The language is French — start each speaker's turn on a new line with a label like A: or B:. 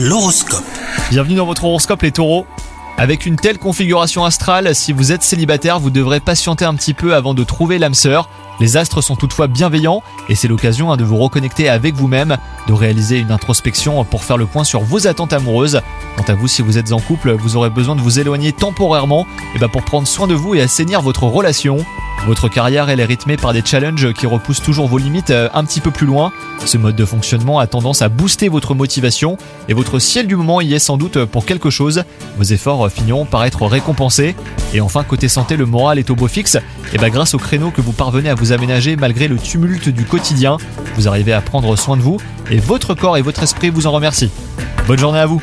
A: L'horoscope.
B: Bienvenue dans votre horoscope les taureaux. Avec une telle configuration astrale, si vous êtes célibataire, vous devrez patienter un petit peu avant de trouver l'âme sœur. Les astres sont toutefois bienveillants et c'est l'occasion hein, de vous reconnecter avec vous-même, de réaliser une introspection pour faire le point sur vos attentes amoureuses. Quant à vous, si vous êtes en couple, vous aurez besoin de vous éloigner temporairement et ben pour prendre soin de vous et assainir votre relation. Votre carrière est rythmée par des challenges qui repoussent toujours vos limites euh, un petit peu plus loin. Ce mode de fonctionnement a tendance à booster votre motivation et votre ciel du moment y est sans doute pour quelque chose. Vos efforts finiront par être récompensés. Et enfin côté santé, le moral est au beau fixe. Et ben grâce au créneau que vous parvenez à vous aménager malgré le tumulte du quotidien, vous arrivez à prendre soin de vous et votre corps et votre esprit vous en remercient. Bonne journée à vous